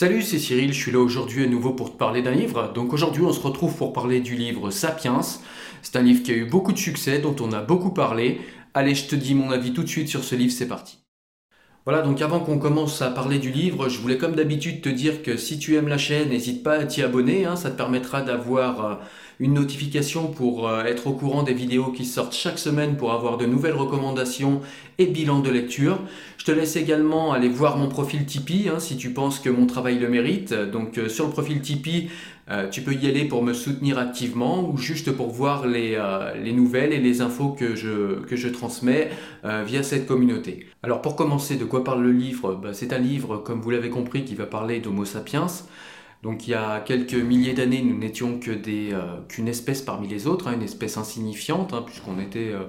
Salut, c'est Cyril, je suis là aujourd'hui à nouveau pour te parler d'un livre. Donc aujourd'hui on se retrouve pour parler du livre Sapiens. C'est un livre qui a eu beaucoup de succès, dont on a beaucoup parlé. Allez, je te dis mon avis tout de suite sur ce livre, c'est parti. Voilà, donc avant qu'on commence à parler du livre, je voulais comme d'habitude te dire que si tu aimes la chaîne, n'hésite pas à t'y abonner, hein. ça te permettra d'avoir euh, une notification pour euh, être au courant des vidéos qui sortent chaque semaine pour avoir de nouvelles recommandations et bilans de lecture. Je te laisse également aller voir mon profil Tipeee hein, si tu penses que mon travail le mérite. Donc euh, sur le profil Tipeee, euh, tu peux y aller pour me soutenir activement ou juste pour voir les, les nouvelles et les infos que je, que je transmets via cette communauté. Alors pour commencer, de quoi parle le livre? Bah, C'est un livre, comme vous l'avez compris, qui va parler d'Homo sapiens. Donc il y a quelques milliers d'années, nous n'étions que des, euh, qu'une espèce parmi les autres, hein, une espèce insignifiante, hein, puisqu'on était euh,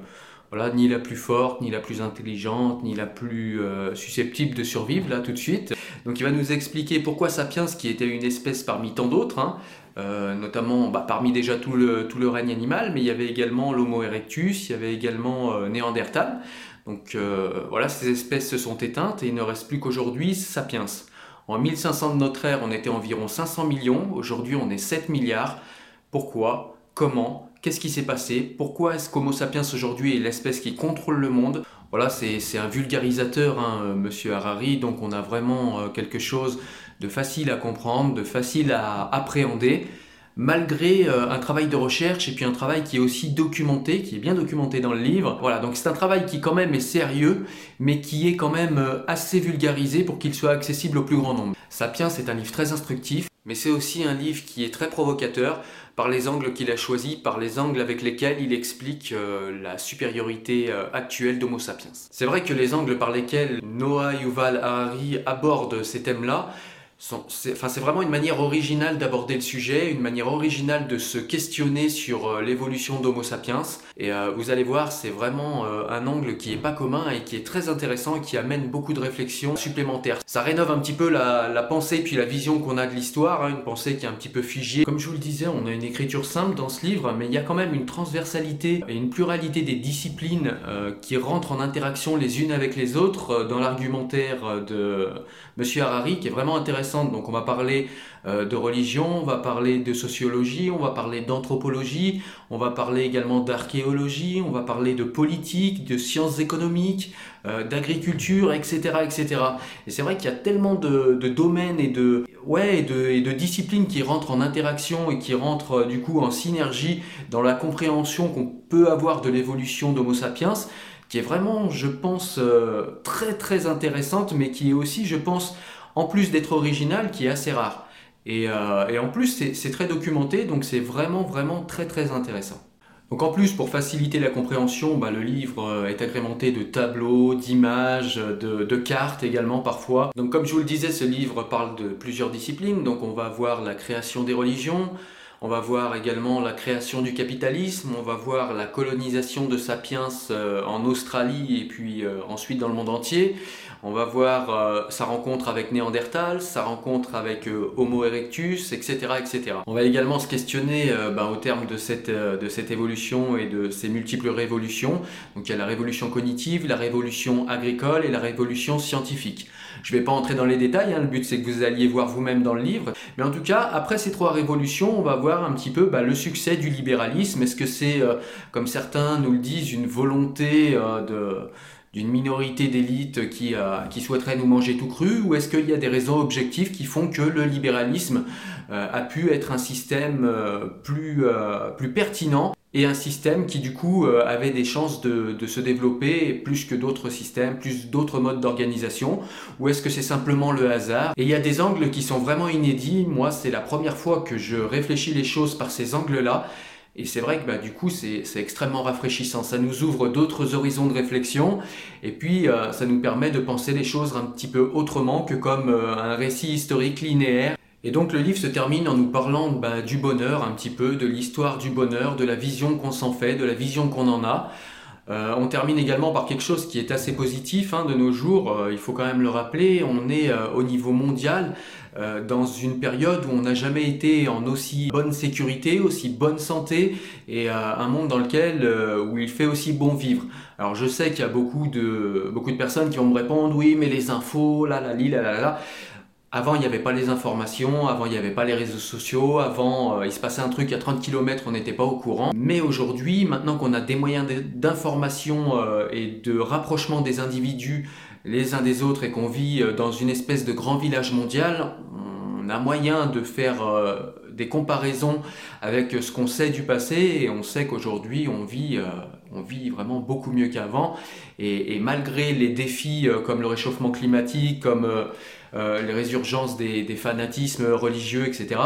voilà, ni la plus forte, ni la plus intelligente, ni la plus euh, susceptible de survivre là tout de suite. Donc il va nous expliquer pourquoi Sapiens, qui était une espèce parmi tant d'autres, hein, notamment bah, parmi déjà tout le, tout le règne animal, mais il y avait également l'Homo erectus, il y avait également Néandertal. Donc voilà, ces espèces se sont éteintes et il ne reste plus qu'aujourd'hui Sapiens. En 1500 de notre ère, on était environ 500 millions. Aujourd'hui, on est 7 milliards. Pourquoi? Comment? Qu'est-ce qui s'est passé? Pourquoi est-ce qu'Homo sapiens aujourd'hui est l'espèce qui contrôle le monde? Voilà, c'est un vulgarisateur, hein, monsieur Harari, donc on a vraiment euh, quelque chose de facile à comprendre, de facile à appréhender malgré euh, un travail de recherche et puis un travail qui est aussi documenté, qui est bien documenté dans le livre. Voilà, donc c'est un travail qui quand même est sérieux, mais qui est quand même euh, assez vulgarisé pour qu'il soit accessible au plus grand nombre. Sapiens, c'est un livre très instructif, mais c'est aussi un livre qui est très provocateur par les angles qu'il a choisis, par les angles avec lesquels il explique euh, la supériorité actuelle d'Homo sapiens. C'est vrai que les angles par lesquels Noah Yuval Harari aborde ces thèmes-là c'est vraiment une manière originale d'aborder le sujet, une manière originale de se questionner sur euh, l'évolution d'Homo sapiens. Et euh, vous allez voir, c'est vraiment euh, un angle qui est pas commun et qui est très intéressant et qui amène beaucoup de réflexions supplémentaires. Ça rénove un petit peu la, pensée puis la vision qu'on a de l'histoire, hein, une pensée qui est un petit peu figée. Comme je vous le disais, on a une écriture simple dans ce livre, mais il y a quand même une transversalité et une pluralité des disciplines qui rentrent en interaction les unes avec les autres dans l'argumentaire de Monsieur Harari, qui est vraiment intéressant donc on va parler euh, de religion, on va parler de sociologie, on va parler d'anthropologie, on va parler également d'archéologie, on va parler de politique, de sciences économiques, euh, d'agriculture, etc., etc. Et c'est vrai qu'il y a tellement de, domaines et de, disciplines qui rentrent en interaction et qui rentrent euh, du coup en synergie dans la compréhension qu'on peut avoir de l'évolution d'Homo sapiens qui est vraiment, je pense, très très intéressante, mais qui est aussi, je pense, en plus d'être original, qui est assez rare. Et, euh, en plus, c'est très documenté, donc c'est vraiment, vraiment très, très intéressant. Donc en plus, pour faciliter la compréhension, bah, le livre euh, est agrémenté de tableaux, d'images, de, de, cartes également parfois. Donc comme je vous le disais, ce livre parle de plusieurs disciplines. Donc on va voir la création des religions, on va voir également la création du capitalisme, on va voir la colonisation de Sapiens euh, en Australie et puis ensuite dans le monde entier. On va voir euh, sa rencontre avec Néandertal, sa rencontre avec Homo erectus, etc., etc. On va également se questionner ben, au terme de cette, évolution et de ces multiples révolutions. Donc il y a la révolution cognitive, la révolution agricole et la révolution scientifique. Je ne vais pas entrer dans les détails, hein, le but c'est que vous alliez voir vous-même dans le livre. Mais en tout cas, après ces trois révolutions, on va voir un petit peu bah, le succès du libéralisme. Est-ce que c'est, euh, comme certains nous le disent, une volonté euh, de d'une minorité d'élite qui, euh, qui souhaiterait nous manger tout cru ou est-ce qu'il y a des raisons objectives qui font que le libéralisme a pu être un système plus, plus pertinent et un système qui du coup euh, avait des chances de, de se développer plus que d'autres systèmes, plus d'autres modes d'organisation, ou est-ce que c'est simplement le hasard? Et il y a des angles qui sont vraiment inédits, moi c'est la première fois que je réfléchis les choses par ces angles-là, et c'est vrai que bah, du coup c'est extrêmement rafraîchissant, ça nous ouvre d'autres horizons de réflexion, et puis euh, ça nous permet de penser les choses un petit peu autrement que comme euh, un récit historique linéaire. Et donc le livre se termine en nous parlant bah, du bonheur un petit peu, de l'histoire du bonheur, de la vision qu'on s'en fait, de la vision qu'on en a. Euh, on termine également par quelque chose qui est assez positif hein, de nos jours, euh, il faut quand même le rappeler, on est euh, au niveau mondial dans une période où on n'a jamais été en aussi bonne sécurité, aussi bonne santé et un monde dans lequel où il fait aussi bon vivre. Alors je sais qu'il y a beaucoup de, beaucoup de personnes qui vont me répondre oui mais les infos, là là là là là Avant, il n'y avait pas les informations, avant, il n'y avait pas les réseaux sociaux, avant, euh, il se passait un truc à 30 km, on n'était pas au courant. Mais aujourd'hui, maintenant qu'on a des moyens d'information euh, et de rapprochement des individus les uns des autres et qu'on vit euh, dans une espèce de grand village mondial, on a moyen de faire des comparaisons avec ce qu'on sait du passé et on sait qu'aujourd'hui on vit, on vit vraiment beaucoup mieux qu'avant et, malgré les défis comme le réchauffement climatique, comme euh, les résurgences des, fanatismes religieux, etc.,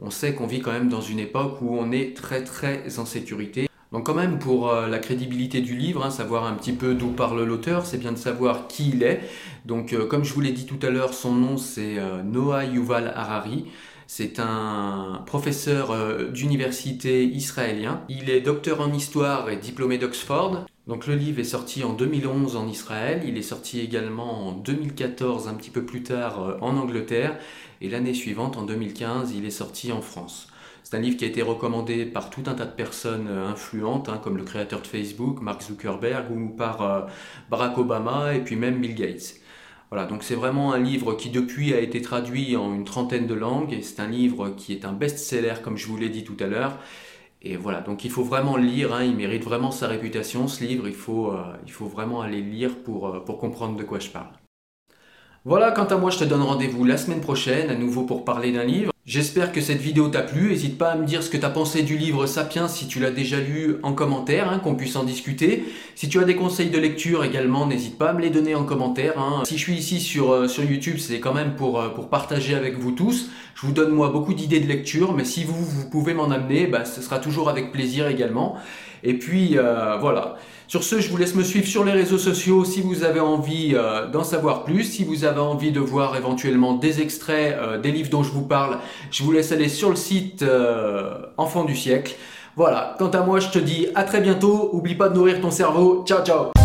on sait qu'on vit quand même dans une époque où on est très très en sécurité. Donc quand même pour euh, la crédibilité du livre, hein, savoir un petit peu d'où parle l'auteur, c'est bien de savoir qui il est. Donc euh, comme je vous l'ai dit tout à l'heure, son nom c'est Noah Yuval Harari. C'est un professeur d'université israélien. Il est docteur en histoire et diplômé d'Oxford. Donc le livre est sorti en 2011 en Israël, il est sorti également en 2014, un petit peu plus tard euh, en Angleterre, et l'année suivante, en 2015, il est sorti en France. C'est un livre qui a été recommandé par tout un tas de personnes euh, influentes, hein, comme le créateur de Facebook, Mark Zuckerberg, ou par euh, Barack Obama, et puis même Bill Gates. Voilà, donc c'est vraiment un livre qui depuis a été traduit en une trentaine de langues, et c'est un livre qui est un best-seller, comme je vous l'ai dit tout à l'heure, et voilà, donc il faut vraiment le lire, hein, il mérite vraiment sa réputation ce livre, il faut, euh, vraiment aller le lire euh, pour comprendre de quoi je parle. Voilà, quant à moi je te donne rendez-vous la semaine prochaine, à nouveau pour parler d'un livre. J'espère que cette vidéo t'a plu, n'hésite pas à me dire ce que tu as pensé du livre Sapiens si tu l'as déjà lu en commentaire, hein, qu'on puisse en discuter. Si tu as des conseils de lecture également, n'hésite pas à me les donner en commentaire. Hein. Si je suis ici sur, euh, sur YouTube, c'est quand même pour, euh, pour partager avec vous tous. Je vous donne moi beaucoup d'idées de lecture, mais si vous, vous pouvez m'en amener, bah, ce sera toujours avec plaisir également. Et puis euh, voilà. Sur ce, je vous laisse me suivre sur les réseaux sociaux si vous avez envie euh, d'en savoir plus, si vous avez envie de voir éventuellement des extraits euh, des livres dont je vous parle, je vous laisse aller sur le site Enfant du siècle. Voilà, quant à moi, je te dis à très bientôt. Oublie pas de nourrir ton cerveau. Ciao, ciao